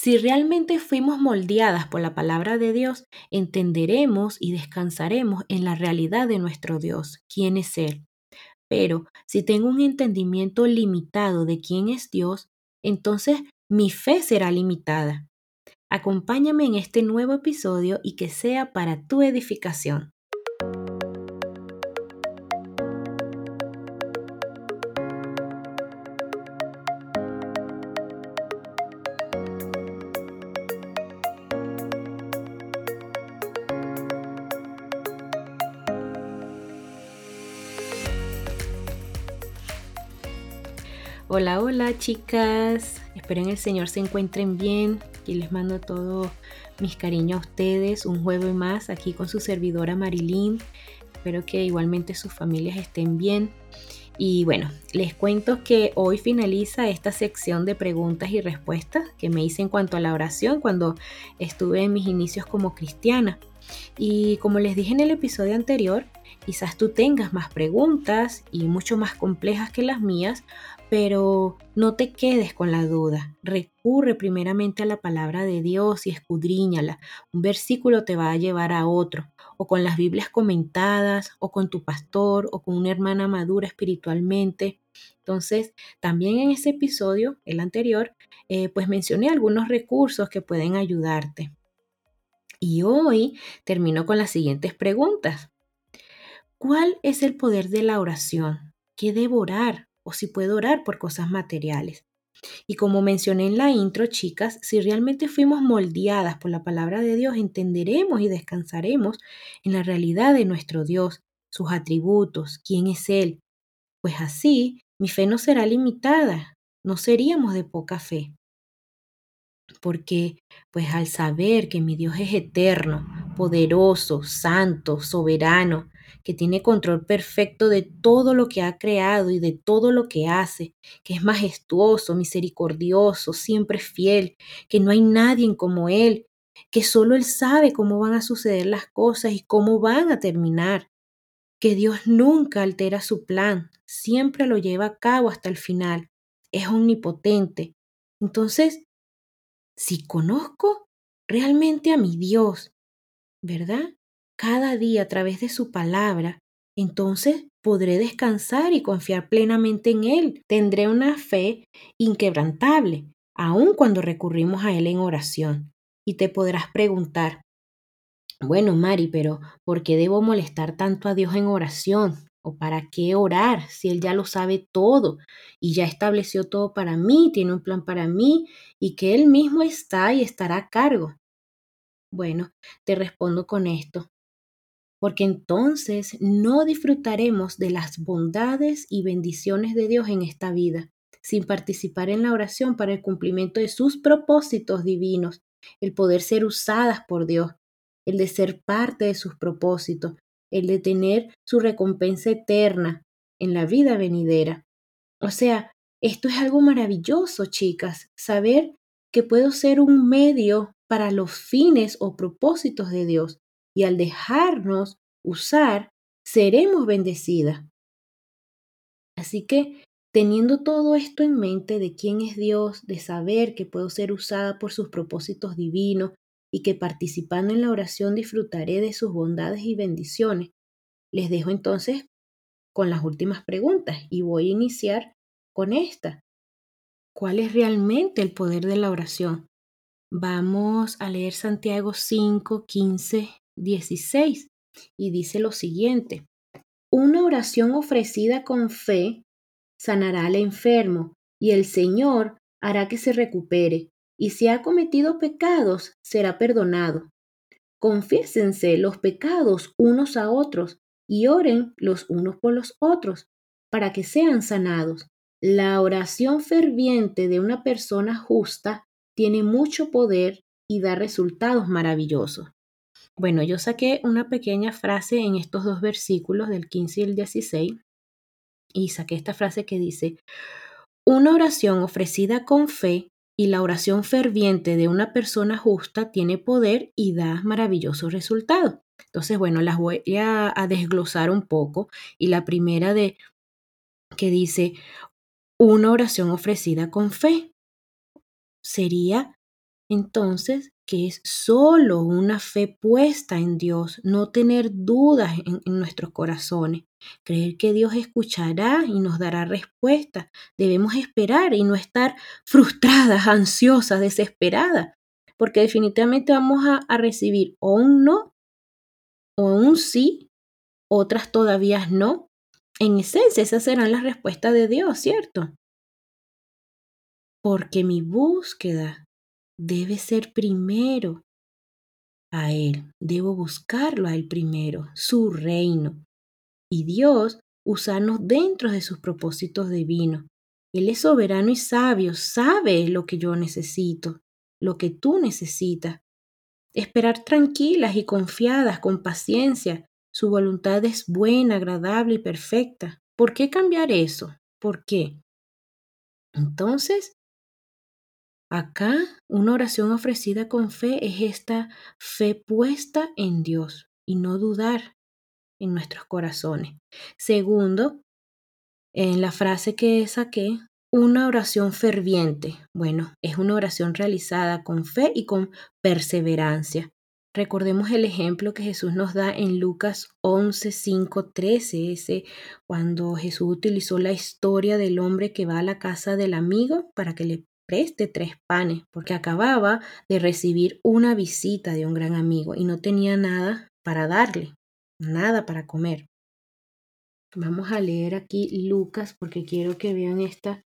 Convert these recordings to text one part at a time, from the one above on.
Si realmente fuimos moldeadas por la palabra de Dios, entenderemos y descansaremos en la realidad de nuestro Dios, quién es Él. Pero si tengo un entendimiento limitado de quién es Dios, entonces mi fe será limitada. Acompáñame en este nuevo episodio y que sea para tu edificación. Hola, hola chicas. Espero en el Señor se encuentren bien y les mando todo mis cariños a ustedes. Un jueves más aquí con su servidora Marilyn. Espero que igualmente sus familias estén bien. Y bueno, les cuento que hoy finaliza esta sección de preguntas y respuestas que me hice en cuanto a la oración cuando estuve en mis inicios como cristiana. Y como les dije en el episodio anterior, quizás tú tengas más preguntas y mucho más complejas que las mías, pero no te quedes con la duda. Recurre primeramente a la palabra de Dios y escudriñala. Un versículo te va a llevar a otro, o con las Biblias comentadas, o con tu pastor, o con una hermana madura espiritualmente. Entonces, también en ese episodio, el anterior, eh, pues mencioné algunos recursos que pueden ayudarte. Y hoy termino con las siguientes preguntas. ¿Cuál es el poder de la oración? ¿Qué debo orar? O si puedo orar por cosas materiales. Y como mencioné en la intro, chicas, si realmente fuimos moldeadas por la palabra de Dios, entenderemos y descansaremos en la realidad de nuestro Dios, sus atributos, quién es Él. Pues así, mi fe no será limitada, no seríamos de poca fe. Porque, pues al saber que mi Dios es eterno, poderoso, santo, soberano, que tiene control perfecto de todo lo que ha creado y de todo lo que hace, que es majestuoso, misericordioso, siempre fiel, que no hay nadie como Él, que solo Él sabe cómo van a suceder las cosas y cómo van a terminar, que Dios nunca altera su plan, siempre lo lleva a cabo hasta el final, es omnipotente. Entonces, si conozco realmente a mi Dios, ¿verdad? Cada día a través de su palabra, entonces podré descansar y confiar plenamente en Él. Tendré una fe inquebrantable, aun cuando recurrimos a Él en oración. Y te podrás preguntar, bueno, Mari, pero ¿por qué debo molestar tanto a Dios en oración? ¿O para qué orar si Él ya lo sabe todo y ya estableció todo para mí, tiene un plan para mí y que Él mismo está y estará a cargo? Bueno, te respondo con esto porque entonces no disfrutaremos de las bondades y bendiciones de Dios en esta vida, sin participar en la oración para el cumplimiento de sus propósitos divinos, el poder ser usadas por Dios, el de ser parte de sus propósitos, el de tener su recompensa eterna en la vida venidera. O sea, esto es algo maravilloso, chicas, saber que puedo ser un medio para los fines o propósitos de Dios, y al dejarnos usar, seremos bendecidas. Así que, teniendo todo esto en mente de quién es Dios, de saber que puedo ser usada por sus propósitos divinos y que participando en la oración disfrutaré de sus bondades y bendiciones, les dejo entonces con las últimas preguntas y voy a iniciar con esta. ¿Cuál es realmente el poder de la oración? Vamos a leer Santiago 5, 15 16 y dice lo siguiente, una oración ofrecida con fe sanará al enfermo y el Señor hará que se recupere y si ha cometido pecados será perdonado. Confiésense los pecados unos a otros y oren los unos por los otros para que sean sanados. La oración ferviente de una persona justa tiene mucho poder y da resultados maravillosos. Bueno, yo saqué una pequeña frase en estos dos versículos del 15 y el 16 y saqué esta frase que dice, una oración ofrecida con fe y la oración ferviente de una persona justa tiene poder y da maravillosos resultados. Entonces, bueno, las voy a, a desglosar un poco y la primera de que dice, una oración ofrecida con fe sería entonces que es solo una fe puesta en Dios, no tener dudas en, nuestros corazones, creer que Dios escuchará y nos dará respuesta. Debemos esperar y no estar frustradas, ansiosas, desesperadas, porque definitivamente vamos a, a recibir o un no o un sí, otras todavía no. En esencia, esas serán las respuestas de Dios, ¿cierto? Porque mi búsqueda debe ser primero a Él. Debo buscarlo a Él primero, su reino. Y Dios usarnos dentro de sus propósitos divinos. Él es soberano y sabio, sabe lo que yo necesito, lo que tú necesitas. Esperar tranquilas y confiadas, con paciencia. Su voluntad es buena, agradable y perfecta. ¿Por qué cambiar eso? ¿Por qué? Entonces, acá una oración ofrecida con fe es esta fe puesta en Dios y no dudar en nuestros corazones. Segundo, en la frase que saqué, una oración ferviente. Bueno, es una oración realizada con fe y con perseverancia. Recordemos el ejemplo que Jesús nos da en Lucas 11, 5, 13, ese cuando Jesús utilizó la historia del hombre que va a la casa del amigo para que le preste tres panes, porque acababa de recibir una visita de un gran amigo y no tenía nada para darle, nada para comer. Vamos a leer aquí Lucas porque quiero que vean esta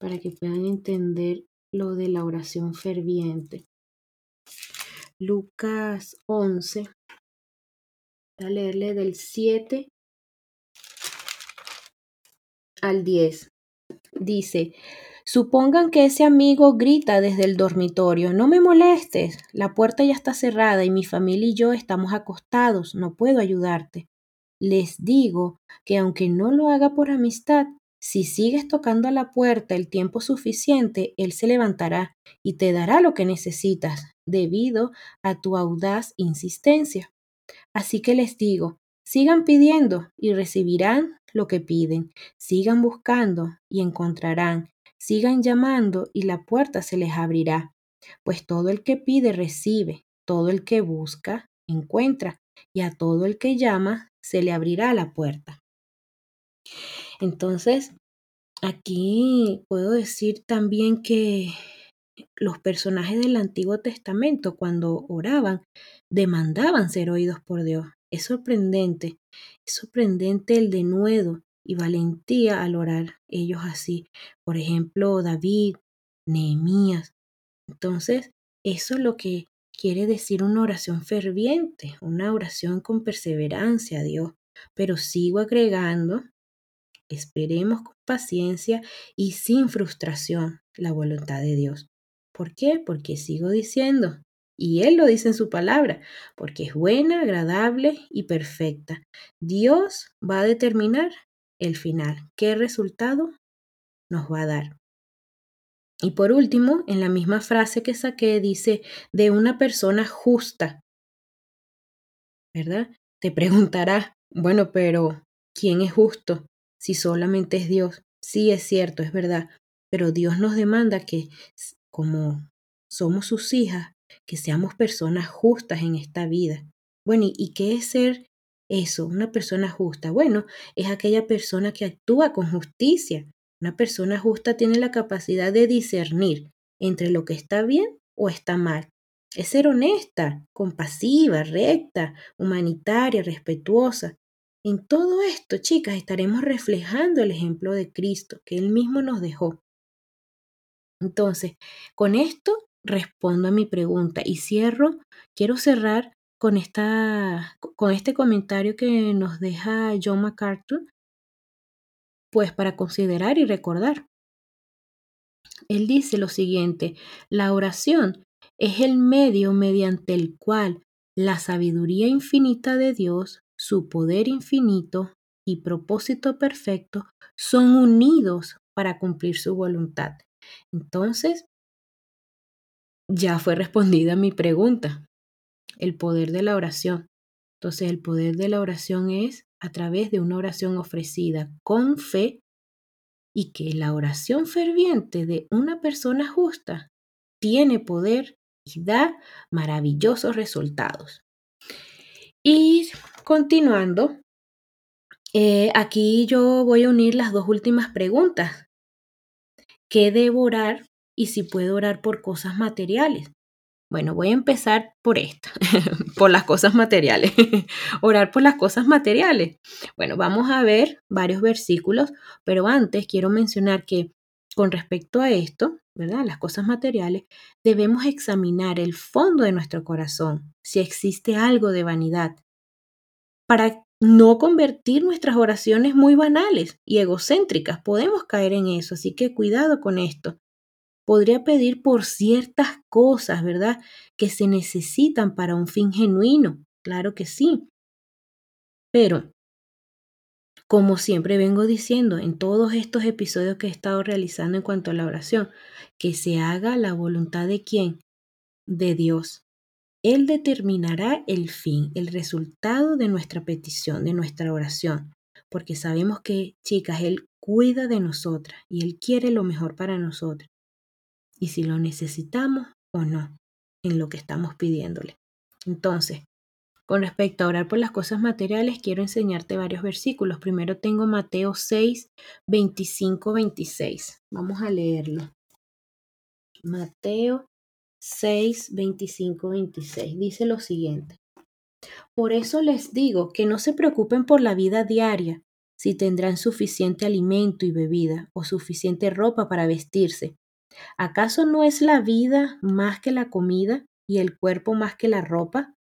para que puedan entender lo de la oración ferviente. Lucas 11. Voy a leerle del 7 al 10. Dice, supongan que ese amigo grita desde el dormitorio, no me molestes, la puerta ya está cerrada y mi familia y yo estamos acostados, no puedo ayudarte. Les digo que aunque no lo haga por amistad, si sigues tocando a la puerta el tiempo suficiente, Él se levantará y te dará lo que necesitas, debido a tu audaz insistencia. Así que les digo, sigan pidiendo y recibirán lo que piden, sigan buscando y encontrarán, sigan llamando y la puerta se les abrirá. Pues todo el que pide recibe, todo el que busca encuentra, y a todo el que llama se le abrirá la puerta. Entonces, aquí puedo decir también que los personajes del Antiguo Testamento, cuando oraban, demandaban ser oídos por Dios. Es sorprendente, es sorprendente el denuedo y valentía al orar ellos así. Por ejemplo, David, Nehemías. Entonces, eso es lo que quiere decir una oración ferviente, una oración con perseverancia a Dios. Pero sigo agregando Esperemos con paciencia y sin frustración la voluntad de Dios. ¿Por qué? Porque sigo diciendo, y Él lo dice en su palabra, porque es buena, agradable y perfecta. Dios va a determinar el final, qué resultado nos va a dar. Y por último, en la misma frase que saqué, dice, de una persona justa. ¿Verdad? Te preguntarás, bueno, pero ¿quién es justo? si solamente es Dios. Sí es cierto, es verdad, pero Dios nos demanda que como somos sus hijas, que seamos personas justas en esta vida. Bueno, ¿y qué es ser eso? Una persona justa. Bueno, es aquella persona que actúa con justicia. Una persona justa tiene la capacidad de discernir entre lo que está bien o está mal. Es ser honesta, compasiva, recta, humanitaria, respetuosa. En todo esto, chicas, estaremos reflejando el ejemplo de Cristo que Él mismo nos dejó. Entonces, con esto respondo a mi pregunta y cierro, quiero cerrar con, esta, con este comentario que nos deja John MacArthur, pues para considerar y recordar. Él dice lo siguiente, la oración es el medio mediante el cual la sabiduría infinita de Dios su poder infinito y propósito perfecto son unidos para cumplir su voluntad. Entonces, ya fue respondida mi pregunta, el poder de la oración. Entonces, el poder de la oración es a través de una oración ofrecida con fe y que la oración ferviente de una persona justa tiene poder y da maravillosos resultados. Y continuando, eh, aquí yo voy a unir las dos últimas preguntas. ¿Qué debo orar y si puedo orar por cosas materiales? Bueno, voy a empezar por esto, por las cosas materiales. Orar por las cosas materiales. Bueno, vamos a ver varios versículos, pero antes quiero mencionar que con respecto a esto, ¿verdad? Las cosas materiales, debemos examinar el fondo de nuestro corazón, si existe algo de vanidad, para no convertir nuestras oraciones muy banales y egocéntricas. Podemos caer en eso, así que cuidado con esto. Podría pedir por ciertas cosas, ¿verdad? Que se necesitan para un fin genuino. Claro que sí. Pero como siempre vengo diciendo en todos estos episodios que he estado realizando en cuanto a la oración, que se haga la voluntad de quién? De Dios. Él determinará el fin, el resultado de nuestra petición, de nuestra oración, porque sabemos que, chicas, Él cuida de nosotras y Él quiere lo mejor para nosotras. Y si lo necesitamos o no en lo que estamos pidiéndole. Entonces, con respecto a orar por las cosas materiales, quiero enseñarte varios versículos. Primero tengo Mateo 6, 25, 26. Vamos a leerlo. Mateo 6, 25, 26. Dice lo siguiente. Por eso les digo que no se preocupen por la vida diaria, si tendrán suficiente alimento y bebida o suficiente ropa para vestirse. ¿Acaso no es la vida más que la comida y el cuerpo más que la ropa?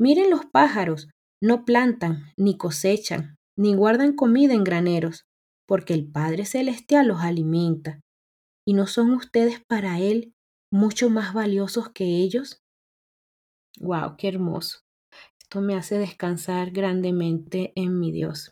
Miren los pájaros, no plantan, ni cosechan, ni guardan comida en graneros, porque el Padre Celestial los alimenta. ¿Y no son ustedes para Él mucho más valiosos que ellos? ¡Wow! ¡Qué hermoso! Esto me hace descansar grandemente en mi Dios.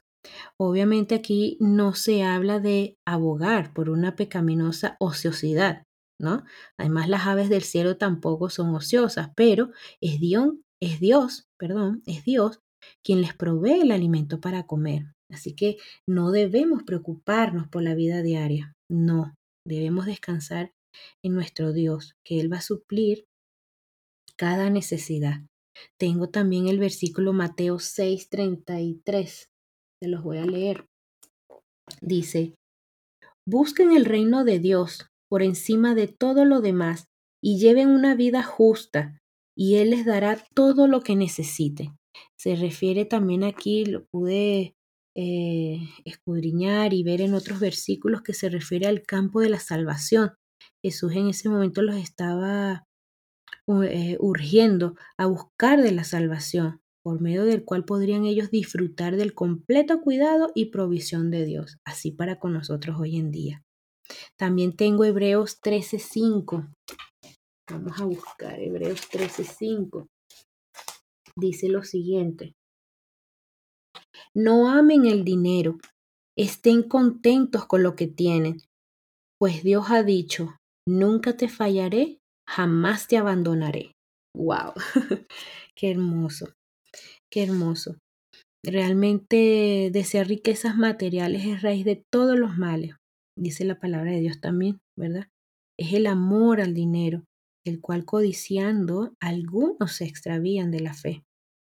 Obviamente aquí no se habla de abogar por una pecaminosa ociosidad, ¿no? Además las aves del cielo tampoco son ociosas, pero es Dios, es Dios, perdón, es Dios quien les provee el alimento para comer. Así que no debemos preocuparnos por la vida diaria, no, debemos descansar en nuestro Dios, que Él va a suplir cada necesidad. Tengo también el versículo Mateo 6:33, se los voy a leer. Dice, busquen el reino de Dios por encima de todo lo demás y lleven una vida justa, y Él les dará todo lo que necesiten. Se refiere también aquí, lo pude eh, escudriñar y ver en otros versículos que se refiere al campo de la salvación. Jesús en ese momento los estaba eh, urgiendo a buscar de la salvación, por medio del cual podrían ellos disfrutar del completo cuidado y provisión de Dios, así para con nosotros hoy en día. También tengo Hebreos 13:5. Vamos a buscar Hebreos 13:5. Dice lo siguiente. No amen el dinero, estén contentos con lo que tienen, pues Dios ha dicho, nunca te fallaré, jamás te abandonaré. ¡Wow! ¡Qué hermoso! ¡Qué hermoso! Realmente desear riquezas materiales es raíz de todos los males, dice la palabra de Dios también, ¿verdad? Es el amor al dinero, el cual codiciando algunos se extravían de la fe.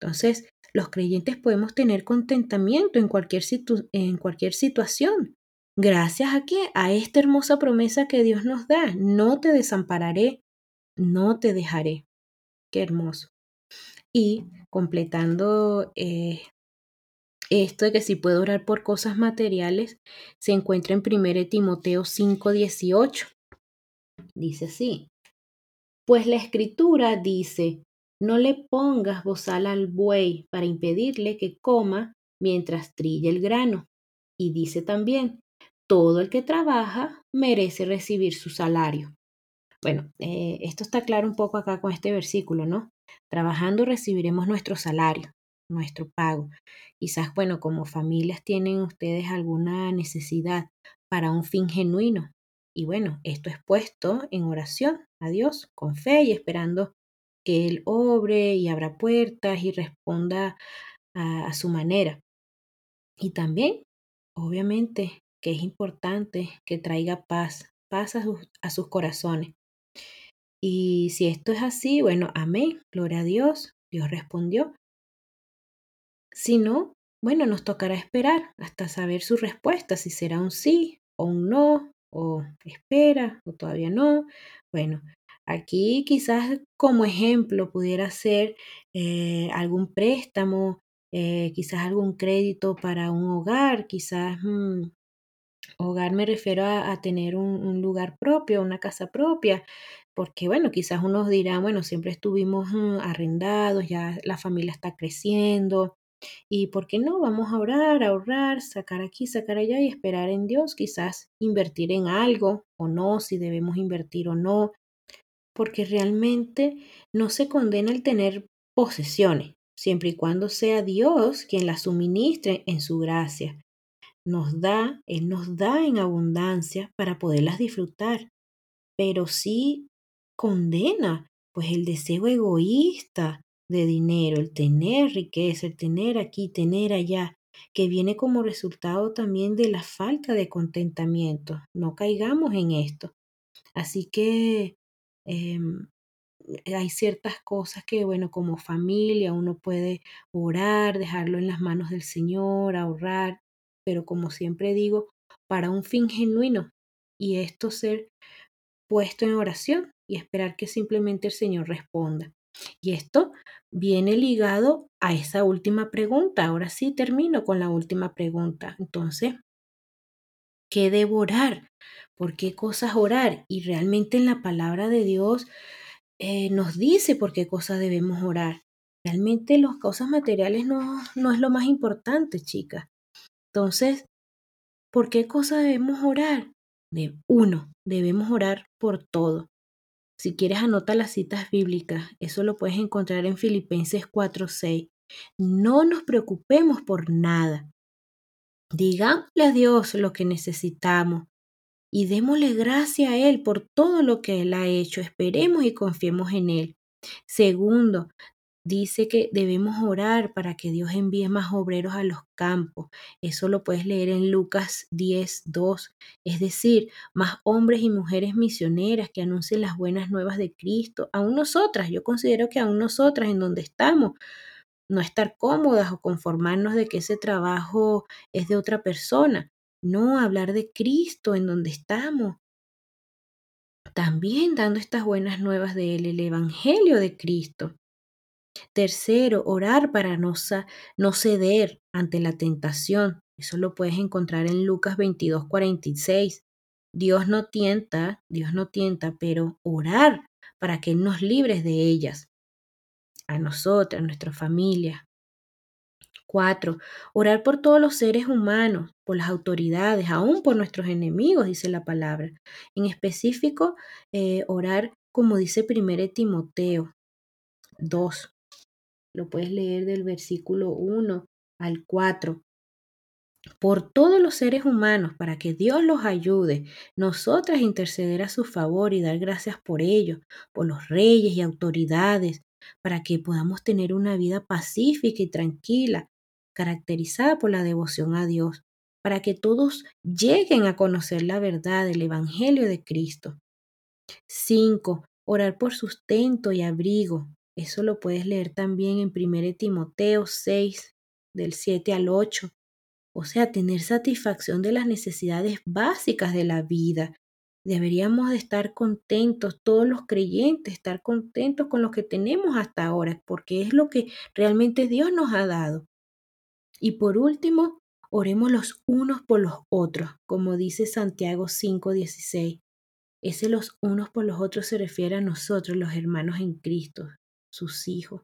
Entonces, los creyentes podemos tener contentamiento en cualquier, en cualquier situación. Gracias a qué? A esta hermosa promesa que Dios nos da. No te desampararé, no te dejaré. Qué hermoso. Y completando eh, esto de que si puedo orar por cosas materiales, se encuentra en 1 Timoteo 5:18. Dice así, pues la escritura dice, no le pongas bozal al buey para impedirle que coma mientras trilla el grano. Y dice también, todo el que trabaja merece recibir su salario. Bueno, eh, esto está claro un poco acá con este versículo, ¿no? Trabajando recibiremos nuestro salario, nuestro pago. Quizás, bueno, como familias tienen ustedes alguna necesidad para un fin genuino, y bueno, esto es puesto en oración a Dios con fe y esperando que Él obre y abra puertas y responda a, su manera. Y también, obviamente, que es importante que traiga paz, paz a sus, a sus corazones. Y si esto es así, bueno, amén, gloria a Dios, Dios respondió. Si no, bueno, nos tocará esperar hasta saber su respuesta, si será un sí o un no, o espera o todavía no. Bueno, aquí quizás como ejemplo pudiera ser eh, algún préstamo, eh, quizás algún crédito para un hogar, quizás mm, hogar me refiero a, tener un, lugar propio, una casa propia, porque bueno, quizás unos dirán, bueno, siempre estuvimos mm, arrendados, ya la familia está creciendo, y por qué no, vamos a orar, a ahorrar, sacar aquí, sacar allá y esperar en Dios, quizás invertir en algo o no, si debemos invertir o no, porque realmente no se condena el tener posesiones, siempre y cuando sea Dios quien las suministre en su gracia. Nos da, Él nos da en abundancia para poderlas disfrutar, pero sí condena pues el deseo egoísta de dinero, el tener riqueza, el tener aquí, tener allá, que viene como resultado también de la falta de contentamiento. No caigamos en esto. Así que em, hay ciertas cosas que, bueno, como familia uno puede orar, dejarlo en las manos del Señor, ahorrar, pero como siempre digo, para un fin genuino y esto ser puesto en oración y esperar que simplemente el Señor responda. Y esto viene ligado a esa última pregunta. Ahora sí termino con la última pregunta. Entonces, ¿qué debo orar? ¿Por qué cosas orar? Y realmente en la palabra de Dios eh, nos dice por qué cosas debemos orar. Realmente las cosas materiales no, no es lo más importante, chicas. Entonces, ¿por qué cosas debemos orar? De uno, debemos orar por todo. Si quieres anota las citas bíblicas, eso lo puedes encontrar en Filipenses 4:6. No nos preocupemos por nada. Digámosle a Dios lo que necesitamos y démosle gracia a Él por todo lo que Él ha hecho. Esperemos y confiemos en Él. Segundo, dice que debemos orar para que Dios envíe más obreros a los campos. Eso lo puedes leer en Lucas 10, 2. Es decir, más hombres y mujeres misioneras que anuncien las buenas nuevas de Cristo. Aún nosotras, yo considero que aún nosotras en donde estamos, no estar cómodas o conformarnos de que ese trabajo es de otra persona. No, hablar de Cristo en donde estamos. También dando estas buenas nuevas de Él, el Evangelio de Cristo. Tercero, orar para no, no ceder ante la tentación. Eso lo puedes encontrar en Lucas 22, 46. Dios no tienta, Dios no tienta, pero orar para que nos libres de ellas. A nosotras, a nuestra familia. Cuatro, orar por todos los seres humanos, por las autoridades, aún por nuestros enemigos, dice la palabra. En específico, eh, orar como dice 1 Timoteo 2, lo puedes leer del versículo 1 al 4. Por todos los seres humanos, para que Dios los ayude, nosotras interceder a su favor y dar gracias por ellos, por los reyes y autoridades, para que podamos tener una vida pacífica y tranquila, caracterizada por la devoción a Dios, para que todos lleguen a conocer la verdad del Evangelio de Cristo. 5. Orar por sustento y abrigo, eso lo puedes leer también en 1 Timoteo 6, del 7 al 8. O sea, tener satisfacción de las necesidades básicas de la vida. Deberíamos de estar contentos, todos los creyentes, estar contentos con lo que tenemos hasta ahora, porque es lo que realmente Dios nos ha dado. Y por último, oremos los unos por los otros, como dice Santiago 5:16. Ese los unos por los otros se refiere a nosotros, los hermanos en Cristo, sus hijos.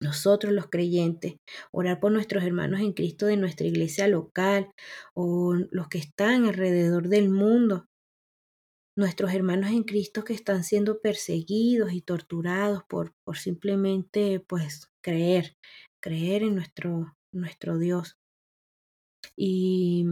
Nosotros los creyentes, orar por nuestros hermanos en Cristo de nuestra iglesia local o los que están alrededor del mundo. Nuestros hermanos en Cristo que están siendo perseguidos y torturados por, por simplemente pues creer, creer en nuestro, nuestro Dios. Y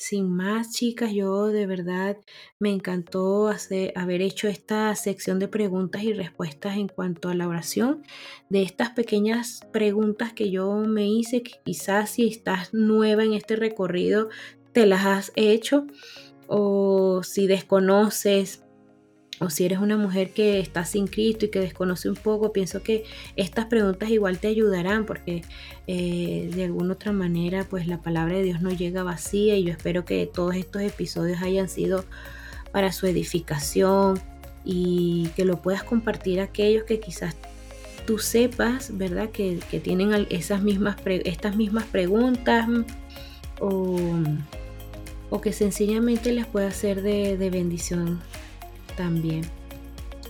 sin más, chicas, yo de verdad me encantó hacer, haber hecho esta sección de preguntas y respuestas en cuanto a la oración, de estas pequeñas preguntas que yo me hice, quizás si estás nueva en este recorrido, te las has hecho, o si desconoces o si eres una mujer que está sin Cristo y que desconoce un poco, pienso que estas preguntas igual te ayudarán porque eh, de alguna otra manera pues la palabra de Dios no llega vacía y yo espero que todos estos episodios hayan sido para su edificación y que lo puedas compartir a aquellos que quizás tú sepas, ¿verdad? Que, tienen esas mismas estas mismas preguntas o, que sencillamente les pueda ser de, de bendición también.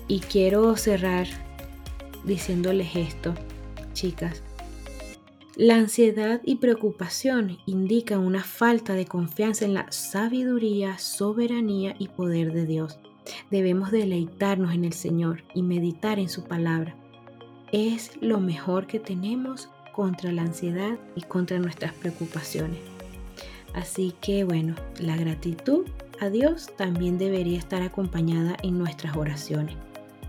Y quiero cerrar diciéndoles esto, chicas. La ansiedad y preocupación indican una falta de confianza en la sabiduría, soberanía y poder de Dios. Debemos deleitarnos en el Señor y meditar en su palabra. Es lo mejor que tenemos contra la ansiedad y contra nuestras preocupaciones. Así que bueno, la gratitud Dios también debería estar acompañada en nuestras oraciones.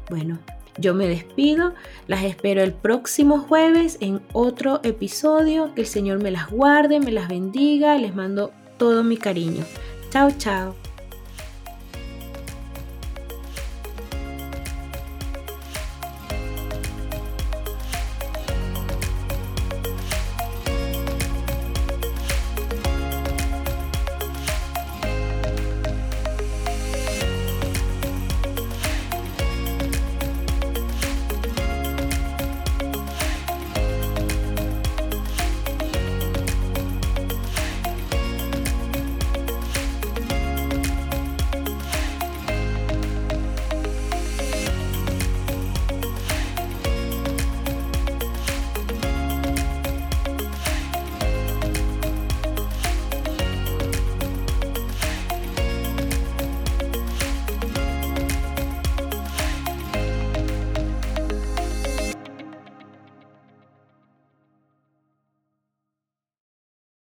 Bueno, yo me despido, las espero el próximo jueves en otro episodio. Que el Señor me las guarde, me las bendiga, les mando todo mi cariño. Chao, chao.